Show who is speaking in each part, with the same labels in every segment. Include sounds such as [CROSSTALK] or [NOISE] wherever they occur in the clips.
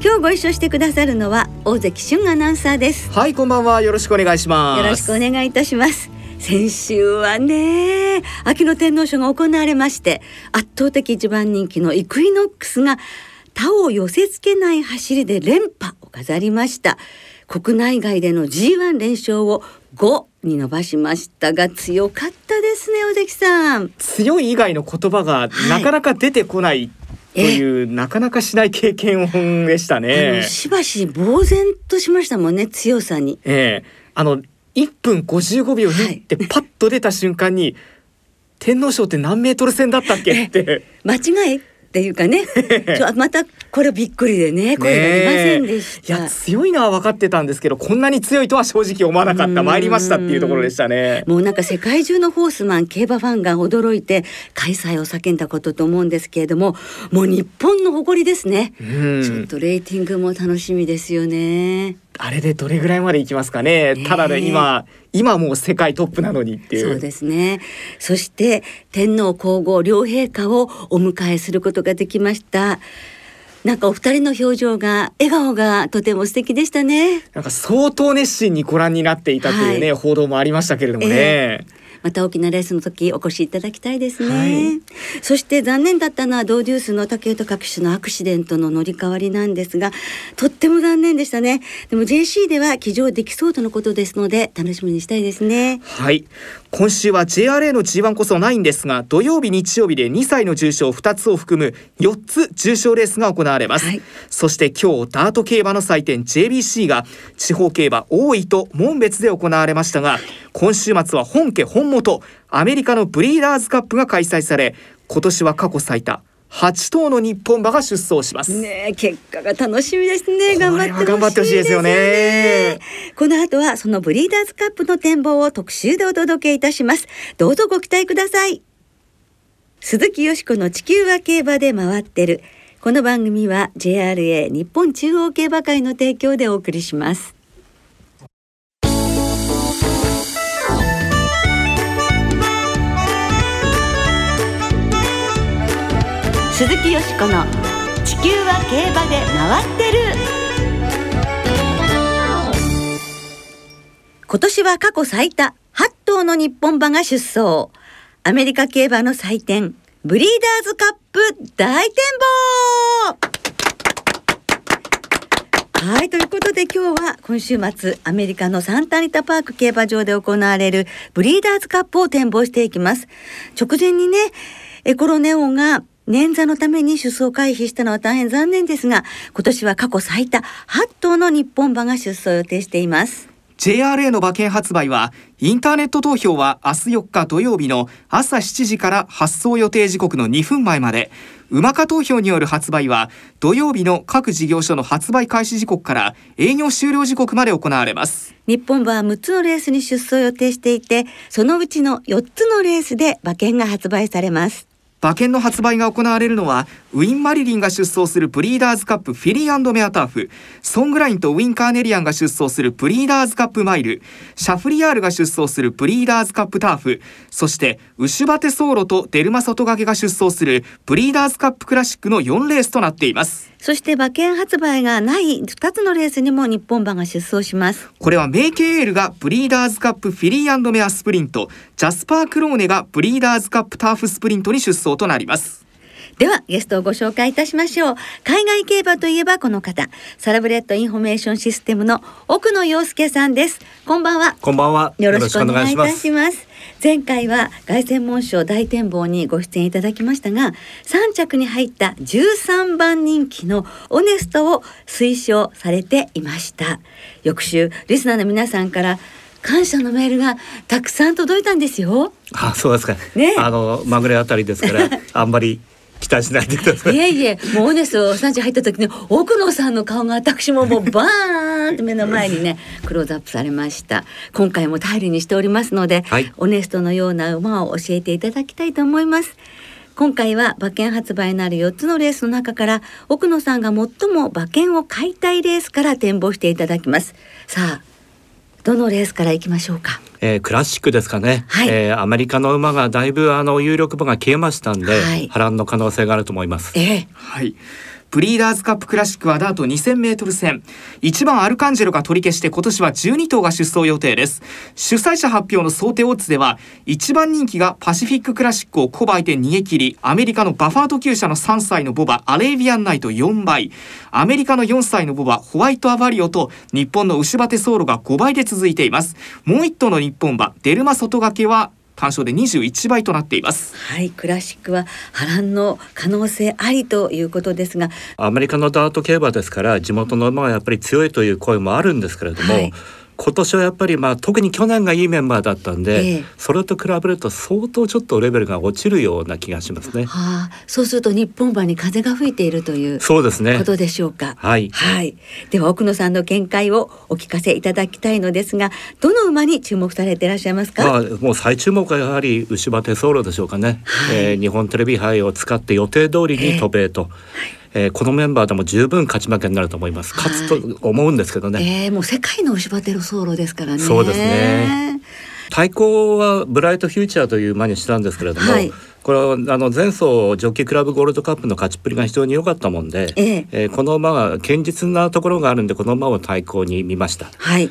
Speaker 1: 今日ご一緒してくださるのは大関俊アナウンサーです。
Speaker 2: はいこんばんは。よろしくお願いします。
Speaker 1: よろしくお願いいたします。先週はね秋の天皇賞が行われまして圧倒的一番人気のイクイノックスが他を寄せ付けない走りで連覇を飾りました。国内外での G1 連勝を5に伸ばしましたが強かったですね尾関さん。
Speaker 2: 強い以外の言葉がなかなか出てこない、という、なかなかしない経験でしたね。
Speaker 1: しばし呆然としましたもんね強さに。
Speaker 2: ええ。あの1分55秒2ってパッと出た瞬間に、はい、天皇賞って何メートル戦だったっけって。
Speaker 1: 間違い？っていうかね。[LAUGHS] またこれびっくりでね声が出ませんでし
Speaker 2: た、いや強いのは分かってたんですけどこんなに強いとは正直思わなかった。参りましたっていうところでしたね。
Speaker 1: もうなんか世界中のホースマン競馬ファンが驚いて開催を叫んだことと思うんですけれどももう日本の誇りですね。ちょっとレーティングも楽しみですよね。
Speaker 2: あれでどれぐらいまでいきますかね。ただね、今、今もう世界トップなのにっていう。
Speaker 1: そうですね。そして天皇皇后両陛下をお迎えすることができました。なんかお二人の表情が笑顔がとても素敵でしたね。
Speaker 2: なんか相当熱心にご覧になっていたというね、はい、報道もありましたけれどもね。えー
Speaker 1: また大きなレースの時お越しいただきたいですね、はい、そして残念だったのはドーデュースの竹豊各種のアクシデントの乗り換わりなんですがとっても残念でしたね。でも JC では騎乗できそうとのことですので楽しみにしたいですね。
Speaker 2: はい。今週は JRA の G1 こそないんですが土曜日日曜日で2歳の重賞2つを含む4つ重賞レースが行われます、はい、そして今日ダート競馬の祭典 JBC が地方競馬大井と門別で行われましたが今週末は本家本元アメリカのブリーダーズカップが開催され今年は過去最多8頭の日本馬が出走します。
Speaker 1: ね結果が楽しみですね。頑張って
Speaker 2: 頑張ってほしいですよね。
Speaker 1: この後はそのブリーダーズカップの展望を特集でお届けいたします。どうぞご期待ください。鈴木よしこの地球は競馬で回ってる。この番組は JRA 日本中央競馬会の提供でお送りします鈴木よしこの「地球は競馬で回ってる」今年は過去最多8頭の日本馬が出走。アメリカ競馬の祭典ブリーダーズカップ大展望。はい、ということで今日は今週末アメリカのサンタニタパーク競馬場で行われるブリーダーズカップを展望していきます。直前にね、エコロネオが捻挫のために出走回避したのは大変残念ですが、今年は過去最多8頭の日本馬が出走予定しています。
Speaker 2: JRA の馬券発売はインターネット投票は明日4日土曜日の朝7時から発送予定時刻の2分前まで。馬化投票による発売は土曜日の各事業所の発売開始時刻から営業終了時刻まで行われます。
Speaker 1: 日本馬は6つのレースに出走予定していてそのうちの4つのレースで馬券が発売されます
Speaker 2: 馬券の発売が行われるのはウィン・マリリンが出走するブリーダーズカップフィリーメアターフ。ソングラインとウィン・カーネリアンが出走するブリーダーズカップマイル。シャフリヤールが出走するブリーダーズカップターフ。そしてウシュバテソーロとデルマソトガケが出走するブリーダーズカップクラシックの4レースとなっています。
Speaker 1: そして馬券発売がない2つのレースにも日本馬が出走します。
Speaker 2: これはメイケイエールがブリーダーズカップフィリー&メアスプリント。ジャスパークローネがブリーダーズカップターフスプリントに出走となります。
Speaker 1: ではゲストをご紹介いたしましょう。海外競馬といえばこの方サラブレッドインフォメーションシステムの奥野陽介さんです。こんばんは。
Speaker 3: こんばんは。
Speaker 1: よろしくお願いいたします。前回は凱旋門賞大展望にご出演いただきましたが3着に入った13番人気のオネストを推奨されていました。翌週リスナーの皆さんから感謝のメールがたくさん届いたんですよ。
Speaker 3: あ、そうですか。ね、あのまぐれあたりですから、[LAUGHS] あんまり期待しないでください。い
Speaker 1: えいえ、もうオネスを産地入った時に奥野さんの顔が私ももうバーンって目の前にねクローズアップされました。今回も頼りにしておりますので、はい、オネストのような馬を教えていただきたいと思います。今回は馬券発売になる4つのレースの中から奥野さんが最も馬券を買いたいレースから展望していただきます。さあ、どのレースからいきましょうか？
Speaker 3: えー、クラシックですかね、はい、えー、アメリカの馬がだいぶあの有力馬が消えましたんで、はい、波乱の可能性があると思います。
Speaker 2: えー、はいブリーダーズカップクラシックはダート2000メートル戦。1番アルカンジェロが取り消して今年は12頭が出走予定です。主催者発表の想定オッズでは1番人気がパシフィッククラシックを小倍で逃げ切りアメリカのバファード厩舎の3歳のボバアレイビアンナイト4倍。アメリカの4歳のボバホワイトアバリオと日本の牛バテソーロが5倍で続いています。もう1頭の日本馬デルマ外掛けは単勝で21倍となっています。
Speaker 1: はいクラシックは波乱の可能性ありということですが。
Speaker 3: アメリカのダート競馬ですから地元の馬がやっぱり強いという声もあるんですけれども、はい今年はやっぱりまあ特に去年がいいメンバーだったんで、ええ、それと比べると相当ちょっとレベルが落ちるような気がしますね。
Speaker 1: はあ、そうすると日本馬に風が吹いているという
Speaker 3: そうですね
Speaker 1: ことでしょうか。
Speaker 3: はい、
Speaker 1: はい。では奥野さんの見解をお聞かせいただきたいのですが、どの馬に注目されていらっしゃいますか？ま
Speaker 3: あもう最注目はやはり牛場手走路でしょうかね。はい、えー、日本テレビ杯を使って予定通りに渡米と。えーはいえー、このメンバーでも十分勝ち負けになると思います。勝つと思うんですけどね。
Speaker 1: えー、もう世界の牛バテロソーロですからね。
Speaker 3: そうですね。対抗はブライトフューチャーという馬にしたんですけれども、はい、これはあの前走ジョッキークラブゴールドカップの勝ちっぷりが非常に良かったもんで、えー、えー、この馬は堅実なところがあるんでこの馬を対抗に見ました。
Speaker 1: はい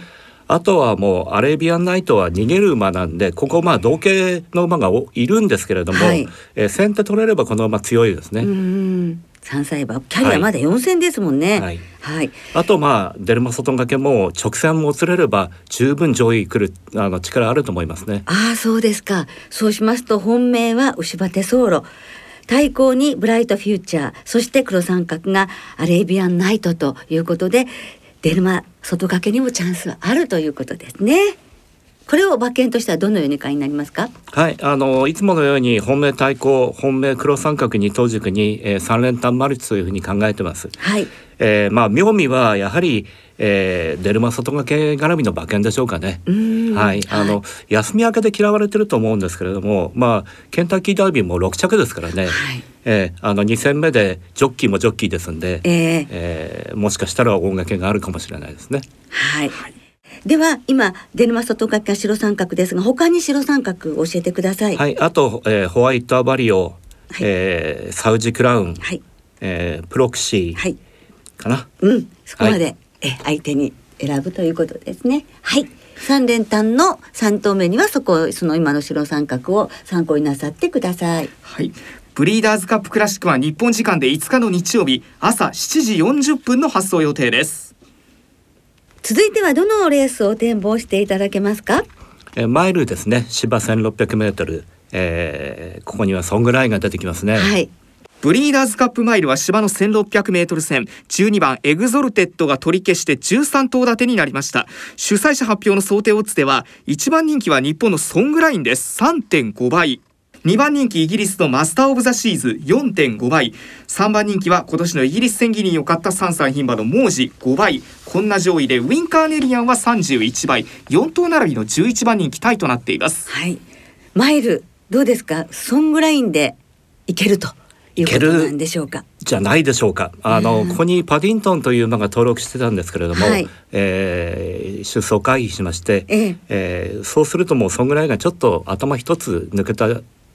Speaker 3: あとはもうアレビアンナイトは逃げる馬なんでここまあ同系の馬がいるんですけれども、はい、えー、先手取れればこの馬強いですね。
Speaker 1: 三歳馬キャリアまだ四戦ですもんね。はい。はい、
Speaker 3: あとまあデルマ外掛けも直線もつれれば十分上位来るあの力あると思いますね。
Speaker 1: ああそうですか。そうしますと本命は牛バテソーロ。対抗にブライトフューチャーそして黒三角がアレイビアンナイトということでデルマ外掛けにもチャンスはあるということですね。これを馬券としてはどのように会になりますか？
Speaker 3: はい、あのいつものように本命対抗、本命黒三角に当軸に、えー、三連単マルチというふうに考えてます。
Speaker 1: はい。
Speaker 3: えー、まあ妙味はやはり、えー、デルマ外掛け絡みの馬券でしょうかね。はい、あの、はい、休み明けで嫌われてると思うんですけれども、まあケンタッキーダービーも六着ですからね。はい。えー、あの2戦目でジョッキーもジョッキーですんで、えー、えー、もしかしたら大掛けがあるかもしれないですね。
Speaker 1: はい、はいでは今デルマ外掛け白三角ですが他に白三角教えてください。
Speaker 3: はい、あと、えー、ホワイトアバリオ、はい、えー、サウジクラウン、はい、えー、プロクシー、はい、かな。
Speaker 1: うん、そこまで、はい、え相手に選ぶということですね。はい。三連単の三頭目にはそこその今の白三角を参考になさってください。
Speaker 2: はい。ブリーダーズカップクラシックは日本時間で5日の日曜日朝7時40分の発送予定です。
Speaker 1: 続いてはどのレースを展望していただけますか？
Speaker 3: えマイルですね。芝1600メートル、えー、ここにはソングラインが出てきますね。
Speaker 1: はい。
Speaker 2: ブリーダーズカップマイルは芝の1600メートル戦。12番エグゾルテッドが取り消して13頭立てになりました。主催者発表の想定オッズでは1番人気は日本のソングラインです。3.5倍2番人気イギリスのマスター・オブ・ザ・シーズ4.5倍。3番人気は今年のイギリス千ギニーを勝った3歳牝馬のモージ5倍。こんな上位でウィンカーネリアンは31倍。4頭並びの11番人気タイとなっています。
Speaker 1: はい。マイルどうですか？ソングラインでいけるということなんでしょうか？
Speaker 3: じゃないでしょうか。あの、ここにパディントンという馬が登録してたんですけれども、はい、えー、出走回避しまして、ええ。えー、そうするともうソングラインがちょっと頭一つ抜けた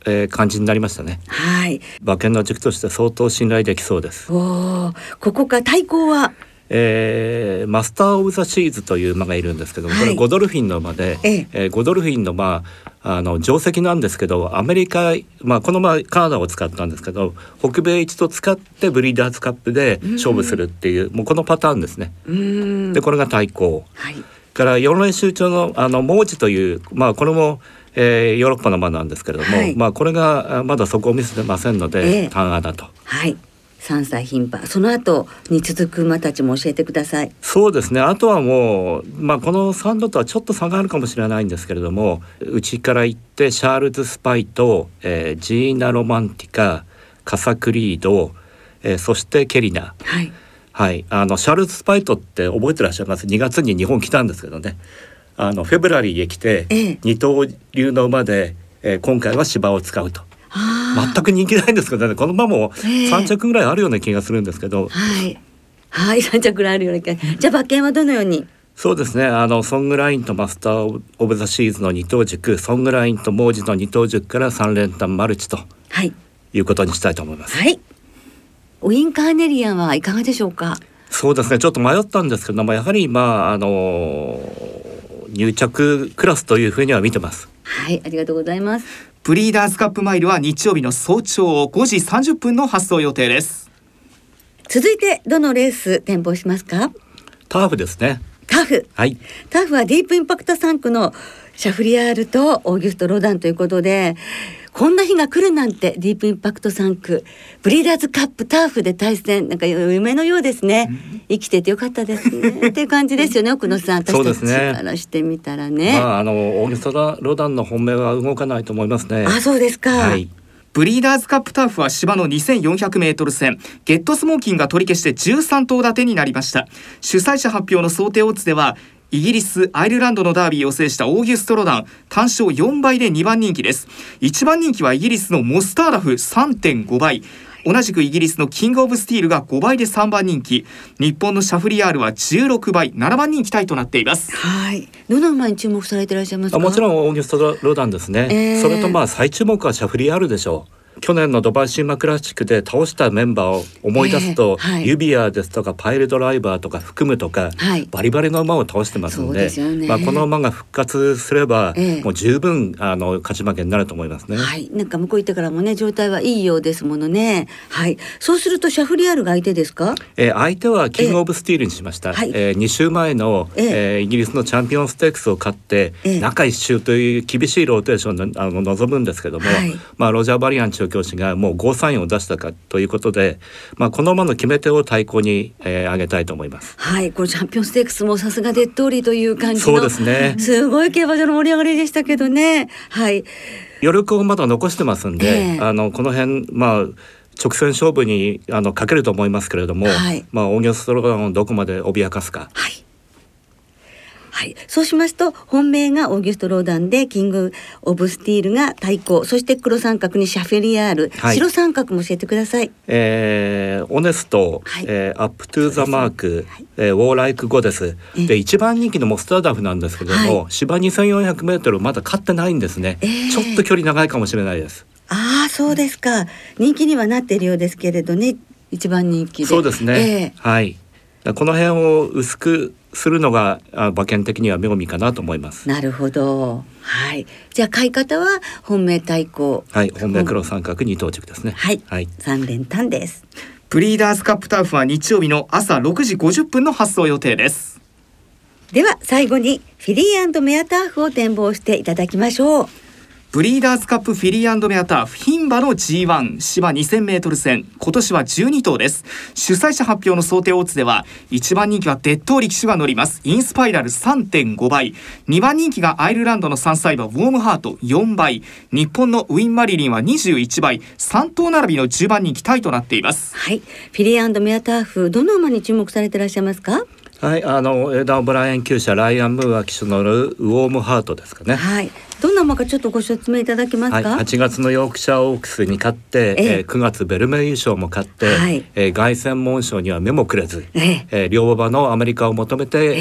Speaker 3: えー、感じになりましたね。
Speaker 1: はい。
Speaker 3: 馬券の軸として相当信頼できそうです。
Speaker 1: おお、ここか対抗は？
Speaker 3: えー、マスター・オブ・ザ・シーズという馬がいるんですけども、はい、これゴドルフィンの馬で、ええー、ゴドルフィンの馬あの定石なんですけどアメリカ、まあ、この馬カナダを使ったんですけど北米一と使ってブリーダーズカップで勝負するっていうもうこのパターンですね。でこれが対抗。はい、から4連周中のあのモーチという、まあ、これもえー、ヨーロッパの馬なんですけれども、はい、まあこれがまだそこを見せてませんので、えー、単だと。
Speaker 1: はい。3歳牝馬その後に続く馬たちも教えてください。
Speaker 3: そうですね。あとはもう、まあ、この3頭とはちょっと差があるかもしれないんですけれどもうちから行ってシャールズ・スパイト、えー、ジーナ・ロマンティカカサクリード、えー、そしてケリナ。
Speaker 1: はい。
Speaker 3: はい、あのシャールズ・スパイトって覚えてらっしゃいます？2月に日本来たんですけどねあのフェブラリーへ来て、ええ、二刀流の馬で、えー、今回は芝を使うと。全く人気ないんですけどね。この馬も3着ぐらいあるような気がするんですけど、
Speaker 1: はい。はい3着ぐらいあるような気が。じゃあ馬券はどのように？
Speaker 3: そうですね。あのソングラインとマスター・オブ・ザ・シーズの二等軸ソングラインとモージの二等軸から三連単マルチと、はい、いうことにしたいと思います。
Speaker 1: はい。ウィンカーネリアンはいかがでしょうか？
Speaker 3: そうですね。ちょっと迷ったんですけどもやはりまああの入着クラスというふうには見てます。
Speaker 1: はいありがとうございます。
Speaker 2: ブリーダーズカップマイルは日曜日の早朝5時30分の発送予定です。
Speaker 1: 続いてどのレース展望しますか？
Speaker 3: ターフですね。
Speaker 1: タフ。
Speaker 3: はい。
Speaker 1: ターフはディープインパクト3区のシャフリヤールとオーギュスト・ロダンということでこんな日が来るなんてディープインパクト3区ブリーダーズカップターフで対戦なんか夢のようですね、生きててよかったですね。[LAUGHS] っていう感じですよね奥野さん。私たちからしてみたらね、
Speaker 3: まああのオーギュストロダンの本命は動かないと思いますね。
Speaker 1: あそうですか、はい。
Speaker 2: ブリーダーズカップターフは芝の2400メートル戦ゲットスモーキンが取り消して13頭立てになりました。主催者発表の想定オッズではイギリスアイルランドのダービーを制したオーギュストロダン単勝4倍で2番人気です。1番人気はイギリスのモスターダフ3.5倍。同じくイギリスのキングオブスティールが5倍で3番人気。日本のシャフリヤールは16倍7番人気タイとなっています。
Speaker 1: はい。どの馬に注目されていらっしゃいます
Speaker 3: もちろんオーギュストロダンですね、えー、それとまあ最注目はシャフリヤールでしょう去年のドバイシーマクラシックで倒したメンバーを思い出すと、えーはい、ユビアですとかパイルドライバーとか含むとか、はい、バリバリの馬を倒してますので、ね、まあ、この馬が復活すれば、えー、もう十分あの勝ち負けになると思いますね。
Speaker 1: はい、なんか向こう行ってからもね状態はいいようですものね。はい、そうするとシャフリヤールが相手ですか？
Speaker 3: えー、相手はキングオブスティールにしました。えー、はい、えー、2週前の、えー、えー、イギリスのチャンピオンステークスを勝って、えー、中一週という厳しいローテーションであの望むんですけども、はい、まあロジャーバリアン調教師がもうゴーサインを出したかということで、まあ、この馬の決め手を対抗に、えー、挙げたいと思います。
Speaker 1: はい、このチャンピオンステークスもさすがデットーリという感じ
Speaker 3: そうですね。
Speaker 1: すごい競馬場の盛り上がりでしたけどね。はい。
Speaker 3: 余力をまだ残してますんで、えー、あのこの辺まあ直線勝負にあのかけると思いますけれども、はい、まあオーギュスト・ローダンをどこまで脅かすか。
Speaker 1: はいはい、そうしますと本命がオーギュスト・ローダンでキング・オブ・スティールが対抗。そして黒三角にシャフリヤール、はい、白三角も教えてください。
Speaker 3: えー、オネスト、はい、えー、アップ・トゥ・ザ・マーク、はい、えー、ウォーライク・ゴッデスで一番人気のモスターダフなんですけども、はい、芝 2400m まだ勝ってないんですね、えー、ちょっと距離長いかもしれないです。
Speaker 1: ああそうですか。人気にはなっているようですけれどね。一番人気
Speaker 3: そうですね、えー、はい。この辺を薄くするのが馬券的には妙味かなと思います。
Speaker 1: なるほど。はい。じゃあ買い方は本命対抗。
Speaker 3: はい。本命黒三角に到着ですね。
Speaker 1: はい。はい。三連単です。
Speaker 2: ブリーダーズカップターフは日曜日の朝6時50分の発送予定です。
Speaker 1: では最後にフィリーメアターフを展望していただきましょう。
Speaker 2: ブリーダーズカップフィリーメアターフ牝馬の G1 芝 2000m 戦。今年は12頭です。主催者発表の想定オッズでは1番人気はデッド力士が乗ります。インスパイラル3.5倍。2番人気がアイルランドの3歳馬ウォームハート4倍。日本のウィン・マリリンは21倍。3頭並びの10番人気タイとなっています。
Speaker 1: はい。フィリーメアターフどの馬に注目されていらっしゃいますか？
Speaker 3: はい、あのエダーブライアン厩舎ライアンムーア騎手のウォームハートですかね。
Speaker 1: はい。どんな馬かちょっとご説明いただけますか？
Speaker 3: はい、8月のヨークシャーオークスに勝って、ええー、9月ベルメ優勝も勝って、はい、えー、凱旋門賞には目もくれず、えー、えー、両馬のアメリカを求めて、えー、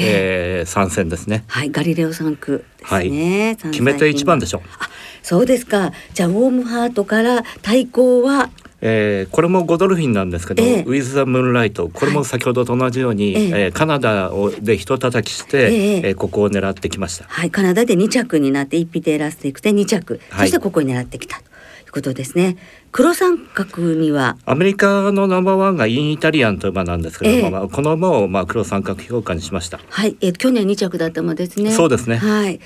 Speaker 3: えー、参戦ですね。
Speaker 1: はい、ガリレオ3区ですね。
Speaker 3: はい、決めて一番でしょう。
Speaker 1: あ、そうですか。じゃあウォームハートから対抗は？
Speaker 3: えー、これもゴドルフィンなんですけど「えー、ウィズ・ザ・ムーンライト」これも先ほどと同じように、はい、えー、カナダをで人叩きして、えー、えー、ここを狙ってきました。
Speaker 1: はい、カナダで2着になって E.P.テイラーステークスで2着、そしてここに狙ってきたということですね。黒三角には？
Speaker 3: アメリカのナンバーワンがインイタリアンという馬なんですけれども、えー、この馬をまあ黒三角評価にしました。
Speaker 1: はい、えー、去年2着だった馬ですね。
Speaker 3: そうですね。
Speaker 1: はい。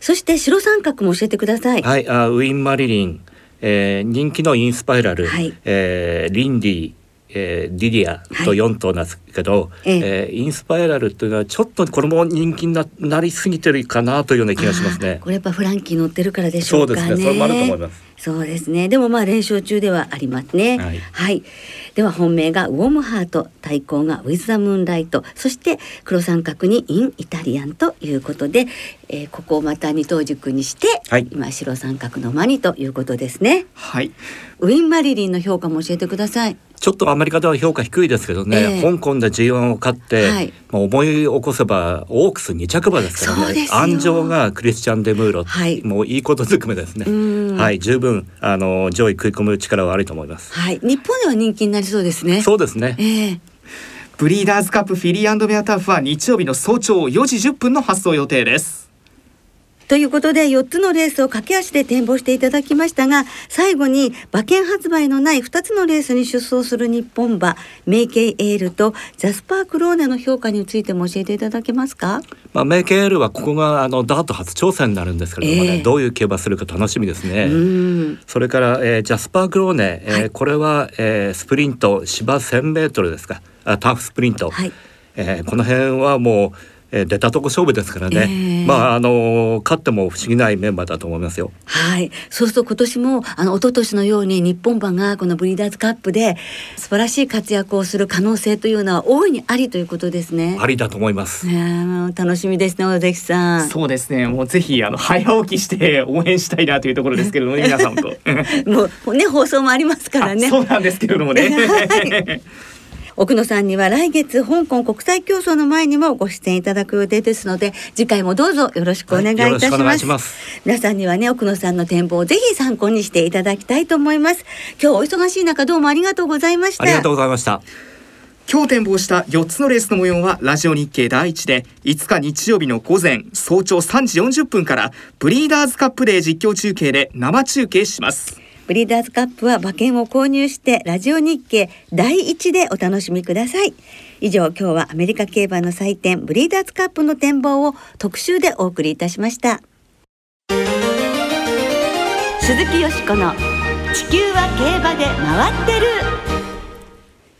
Speaker 1: そして白三角も教えてください。
Speaker 3: はい、あウィンマリリン。えー、人気のインスパイラル、はい、えー、リンディえー、ディディアと4頭なんですけど、はい、えー、インスパイラルというのはちょっとこれも人気にななりすぎてるかなというような気がしますね。
Speaker 1: これやっぱフランキー乗ってるからでしょうかね。
Speaker 3: そうですね。それもあると思います。
Speaker 1: そうですね。でもまあ連勝中ではありますね。はい。はい、では本命がウォームハート、対抗がウィズザムーンライト、そして黒三角にインイタリアンということで、えー、ここをまた二等軸にして、はい、今白三角のマニということですね。
Speaker 2: はい。
Speaker 1: ウィンマリリンの評価も教えてください。
Speaker 3: ちょっとアメリカでは評価低いですけどね、えー、香港で G1 を勝って、はい、まあ、思い起こせばオークス2着馬ですからね。安城がクリスチャン・デ・ムーロ、はい、もういいことずくめですね。はい。十分あの上位食い込む力はあると思います。
Speaker 1: はい。日本では人気になりそうですね。
Speaker 3: そうですね、
Speaker 1: えー
Speaker 2: ブリーダーズカップフィリーベアターフは日曜日の早朝4時10分の発送予定です
Speaker 1: ということで4つのレースを駆け足で展望していただきましたが最後に馬券発売のない2つのレースに出走する日本馬メイケイエールとジャスパークローネの評価についても教えていただけますか、
Speaker 3: まあ、メイケイエールはここがあのダート初挑戦になるんですけれどもね、え。ー、どういう競馬するか楽しみですね。それから、えー、ジャスパークローネ、えー、はい、これは、えー、スプリント芝1000メートルですか？あターフスプリント、はい、えー、この辺はもうえー、出たとこ勝負ですからね、えー、まああの勝っても不思議ないメンバーだと思いますよ。
Speaker 1: はいそうすると今年もあの一昨年のように日本馬がこのブリーダーズカップで素晴らしい活躍をする可能性というのは大いにありということですね。
Speaker 3: ありだと思います。
Speaker 1: 楽しみですね尾関さ
Speaker 2: ん。そうですねもうぜひあの早起きして応援したいなというところですけれども、ね、[LAUGHS] 皆さんと。
Speaker 1: もうね放送もありますからね。
Speaker 2: そうなんですけれどもね。[LAUGHS] はい
Speaker 1: 奥野さんには来月香港国際競争の前にもご出演いただく予定ですので次回もどうぞよろしくお願いいたします。はい、皆さんにはね奥野さんの展望をぜひ参考にしていただきたいと思います。今日お忙しい中どうもありがとうございました。
Speaker 3: ありがとうございました。
Speaker 2: 今日展望した4つのレースの模様はラジオ日経第一で5日日曜日の午前早朝3時40分からブリーダーズカップデー実況中継で生中継します
Speaker 1: ブリーダーズカップは馬券を購入してラジオ日経第一でお楽しみください。以上今日はアメリカ競馬の祭典ブリーダーズカップの展望を特集でお送りいたしました。鈴木よしこの地球は競馬で回ってる。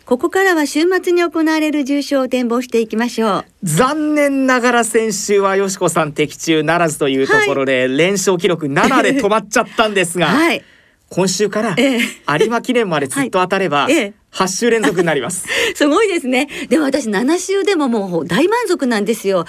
Speaker 1: ここからは週末に行われる重賞を展望していきましょう。
Speaker 2: 残念ながら先週はよしこさん的中ならずというところで、はい、連勝記録7で止まっちゃったんですが、はい今週から有馬記念までずっと当たれば、8週連続になります。[LAUGHS]
Speaker 1: すごいですね。でも私7週でももう大満足なんですよ。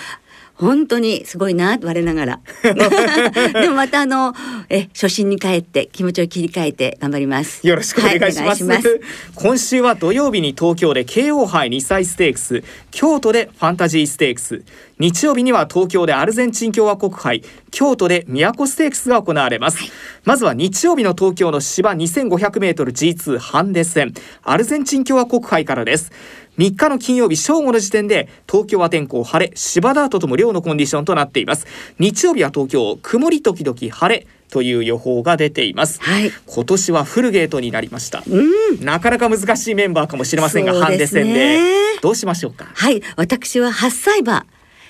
Speaker 1: 本当にすごいな我ながら。[LAUGHS] でもまたあのえ初心に帰って気持ちを切り替えて頑張ります。
Speaker 2: よろしくお願いします。はいます、今週は土曜日に東京で京王杯2歳ステークス。京都でファンタジーステークス。日曜日には東京でアルゼンチン共和国杯。京都で都ステークスが行われます、はい、まずは日曜日の東京の芝 2500m G2 ハンデ戦。アルゼンチン共和国杯からです3日の金曜日正午の時点で東京は天候晴れ芝ダートとも量のコンディションとなっています。日曜日は東京曇り時々晴れという予報が出ています、はい、今年はフルゲートになりました、うん、なかなか難しいメンバーかもしれませんが、ハンデ戦でどうしましょうか？
Speaker 1: はい。私は8歳馬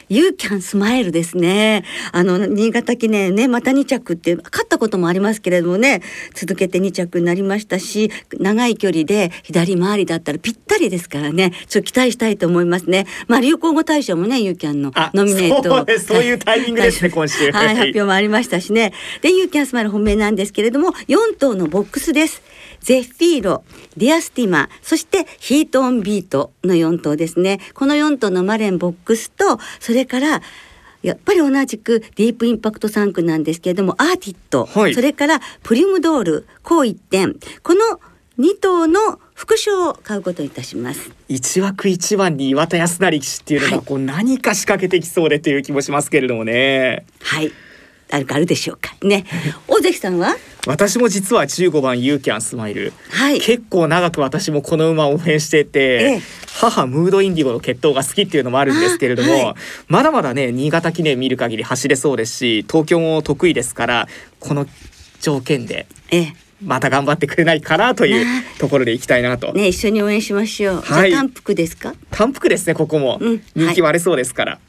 Speaker 1: ユーキャンスマイルですね。あの、新潟記念ね、また2着って、勝ったこともありますけれどもね、続けて2着になりましたし、長い距離で左回りだったらぴったりですからね、ちょっと期待したいと思いますね。まあ、流行語大賞もね、ユーキャンのノミネート。
Speaker 2: そうそういうタイミングですね、今週。
Speaker 1: はい、発表もありましたしね。で、ユーキャンスマイル本命なんですけれども、4頭のボックスです。ゼフィーロ、ディアスティマ、そしてヒートオンビートの4頭ですね。この4頭の馬連ボックスと、それからやっぱり同じくディープインパクト産駒なんですけれどもアーティット、はい、それからプリュムドール。もう一点。この2頭の複勝を買うこといたします。
Speaker 2: 一枠一番に岩田康誠騎手っていうのが、こう何か仕掛けてきそうでという気もしますけれどもね。
Speaker 1: はい。誰かあるでしょうか。ね。[LAUGHS] 大関さんは？
Speaker 2: 私も実は15番ユーキャンスマイル、
Speaker 1: はい、
Speaker 2: 結構長く私もこの馬を応援してて、ええ、母ムードインディゴの血統が好きっていうのもあるんですけれども、はい、まだまだね新潟記念見る限り走れそうですし東京も得意ですからこの条件で、えまた頑張ってくれないかなというところでいきたいなと。
Speaker 1: ね一緒に応援しましょう。はい、単服ですか？
Speaker 2: 単服ですねここも、うん、人気割れそうですから。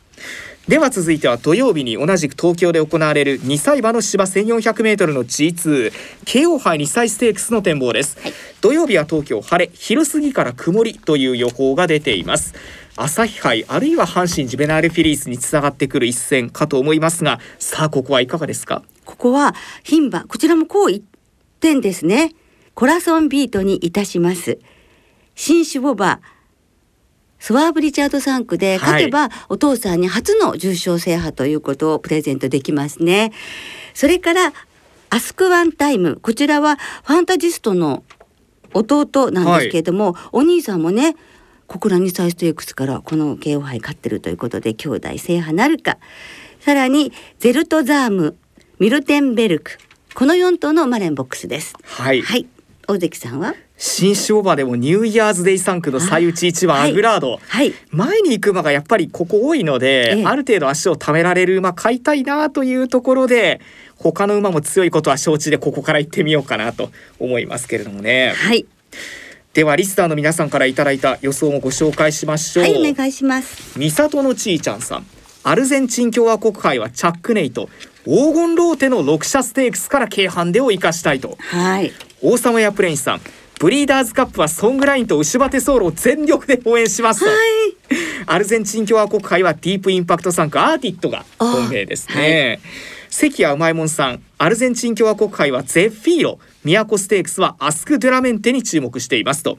Speaker 2: では続いては土曜日に同じく東京で行われる2歳馬の芝 1400m の G2 慶応杯2歳ステークスの展望です、はい、土曜日は東京晴れ昼過ぎから曇りという予報が出ています。朝日杯あるいは阪神ジベナーレフィリースにつながってくる一戦かと思いますがさあここはいかがですか？
Speaker 1: ここは牝馬こちらもこう一点ですね。コラソンビートにいたします。新種ボバスワーブ・リチャード3区で勝てば、お父さんに初の重賞制覇ということをプレゼントできますね。それからアスクワンタイム。こちらはファンタジストの弟なんですけれども、はい、お兄さんもね小倉にサイステークスからこの慶応杯勝ってるということで兄弟制覇なるか。さらにゼルトザーム。ミルテンベルク。この4頭のマレンボックスです。
Speaker 2: はい、
Speaker 1: はい、大関さんは？
Speaker 2: 新種馬でもニューイヤーズデイ3区の最内一番アグラード、はい、前に行く馬がやっぱりここ多いので、ええ、ある程度足をためられる馬買いたいなというところで他の馬も強いことは承知でここから行ってみようかなと思いますけれどもね。
Speaker 1: はい
Speaker 2: ではリスターの皆さんからいただいた予想もご紹介しましょう。は
Speaker 1: いお願いします。
Speaker 2: 三里のちーちゃんさん。アルゼンチン共和国杯はチャックネイト黄金ローテの六社ステークスから軽ハンデを生かしたいと。
Speaker 1: はい。
Speaker 2: 王様やプレインさん。ブリーダーズカップはソングラインとウシュバテソーロを全力で応援します
Speaker 1: はい、
Speaker 2: アルゼンチン共和国杯はディープインパクト産駒アーティットが本命ですね、はい、関谷うまいもんさんアルゼンチン共和国杯はゼッフィーロみやこステークスはアスク・ドゥラメンテに注目していますと。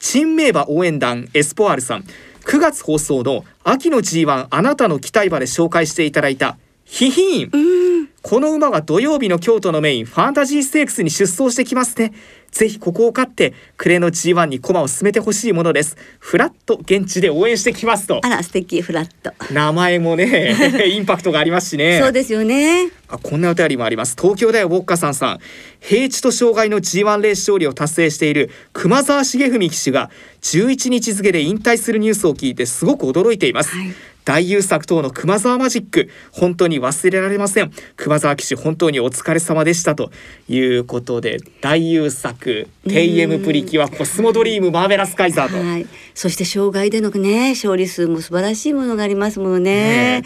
Speaker 2: 珍名馬応援団エスポアールさん9月放送の秋の G1 あなたの期待馬で紹介していただいたヒヒーンこの馬が土曜日の京都のメインファンタジーステークスに出走してきますね。ぜひここを勝って暮れの G1 に駒を進めてほしいものです。フラット現地で応援してきますと。
Speaker 1: あら素敵フラット。
Speaker 2: 名前もね [LAUGHS] インパクトがありますしね。
Speaker 1: そうですよね。
Speaker 2: あこんなお便りもあります。東京大ウォッカさんさん。平地と障害の G1 レース勝利を達成している熊沢重文騎手が11日付で引退するニュースを聞いてすごく驚いています、はい大優作等の熊沢マジック本当に忘れられません。熊沢騎手本当にお疲れ様でしたということで大優作テイエムプリキュアコスモドリームマーベラスカイザーと、はい、
Speaker 1: そして障害でのね勝利数も素晴らしいものがありますものね。ね。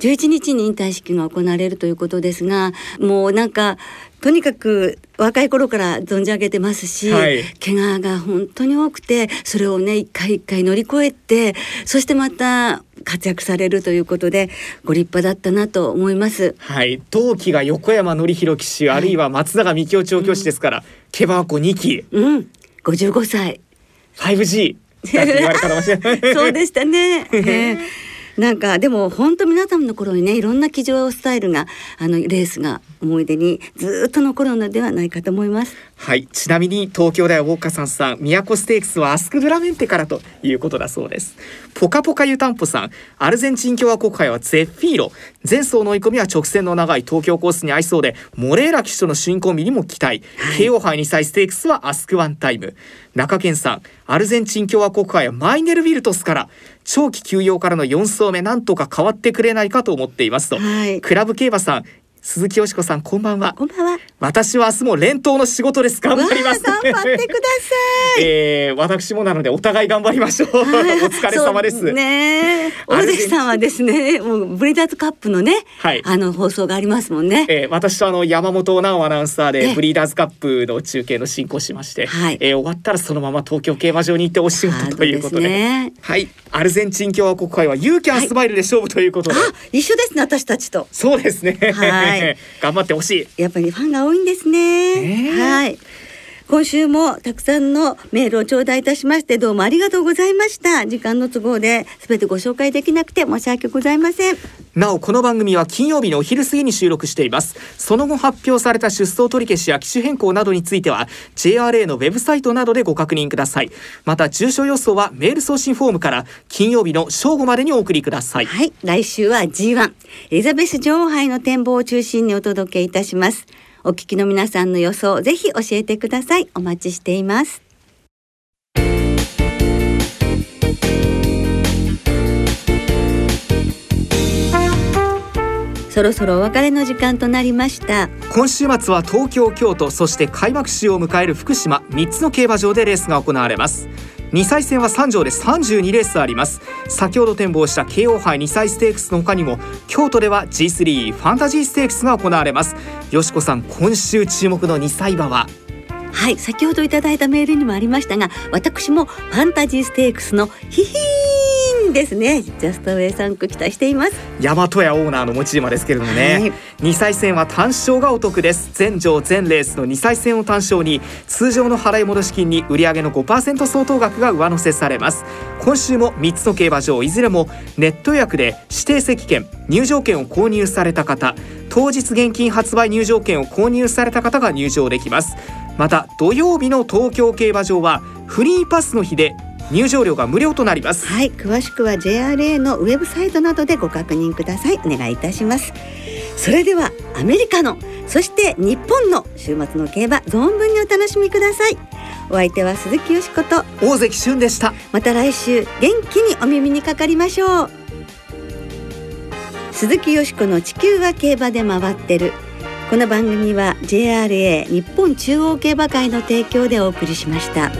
Speaker 1: 11日に引退式が行われるということですがもうなんかとにかく若い頃から存じ上げてますし、はい、怪我が本当に多くてそれをね一回一回乗り越えてそしてまた活躍されるということでご立派だったなと思います。
Speaker 2: はい、同期が横山典弘騎手、はい、あるいは松永幹夫調教師ですから、毛箱2期。
Speaker 1: うん、55歳。
Speaker 2: 5G [LAUGHS] 言われたかもしれない。
Speaker 1: そうでしたね。ね [LAUGHS] なんかでも本当皆さんの頃にねいろんな騎乗スタイルがあのレースが思い出にずっと残るのではないかと思います。
Speaker 2: はい。ちなみに東京大ウォーカさんさん都ステークスはアスクドラメンテからということだそうです。ポカポカ湯たんぽさんアルゼンチン共和国杯はゼッフィーロ。前走の追い込みは直線の長い東京コースに合いそうでモレーラ騎手との新コンビにも期待、はい、慶応杯2歳ステークスはアスクワンタイム。中堅さんアルゼンチン共和国杯はマイネル・ウィルトスから長期休養からの4走目なんとか変わってくれないかと思っていますと、はい、クラブ競馬さん鈴木よしこさんこんばんは。
Speaker 1: こんばんは。
Speaker 2: 私は明日も連投の仕事です。頑張ります。
Speaker 1: 頑張ってください。[LAUGHS]
Speaker 2: えー、私もなのでお互い頑張りましょう。[LAUGHS] お疲れ様です。
Speaker 1: ね。大関さんはですねもうブリーダーズカップのね、はい、あの放送がありますもんね、
Speaker 2: えー、私とあの山本直アナウンサーでブリーダーズカップの中継の進行しまして、はい、えー、終わったらそのまま東京競馬場に行ってお仕事ということで、ね、はい。アルゼンチン共和国会はユーキャンスマイルで勝負ということで、はい、
Speaker 1: 一緒ですね私たちと。
Speaker 2: そうですね。はい頑張ってほし
Speaker 1: い。やっぱりファンが多いんですね、はい今週もたくさんのメールを頂戴いたしましてどうもありがとうございました。時間の都合で全てご紹介できなくて申し訳ございません。
Speaker 2: なおこの番組は金曜日のお昼過ぎに収録しています。その後発表された出走取り消しや機種変更などについては JRA のウェブサイトなどでご確認ください。また重症予想はメール送信フォームから金曜日の正午までにお送りください。
Speaker 1: はい来週は G1 エリザベス女王杯の展望を中心にお届けいたしますお聞きの皆さんの予想ぜひ教えてください。お待ちしています。そろそろお別れの時間となりました。
Speaker 2: 今週末は東京京都そして開幕週を迎える福島3つの競馬場でレースが行われます。2歳戦は3条で32レースあります。先ほど展望した京王杯2歳ステークスの他にも京都では G3 ファンタジーステークスが行われます。よしこさん今週注目の2歳馬は？
Speaker 1: はい先ほどいただいたメールにもありましたが私もファンタジーステークスのヒヒーですね。ジャストウェイ3区期待しています。
Speaker 2: 大和屋オーナーの持ち馬ですけれどもね、はい、2歳戦は単勝がお得です。全場全レースの2歳戦を単勝に通常の払い戻し金に売上の5%相当額が上乗せされます。今週も3つの競馬場いずれもネット予約で指定席券入場券を購入された方当日現金発売入場券を購入された方が入場できます。また土曜日の東京競馬場はフリーパスの日で入場料が無料となります。
Speaker 1: はい詳しくは JRA のウェブサイトなどでご確認ください。お願いいたします。それではアメリカのそして日本の週末の競馬存分にお楽しみください。お相手は鈴木よしこと
Speaker 2: 大関俊でした。
Speaker 1: また来週元気にお耳にかかりましょう。鈴木よしこの地球は競馬で回ってる。この番組は JRA 日本中央競馬会の提供でお送りしました。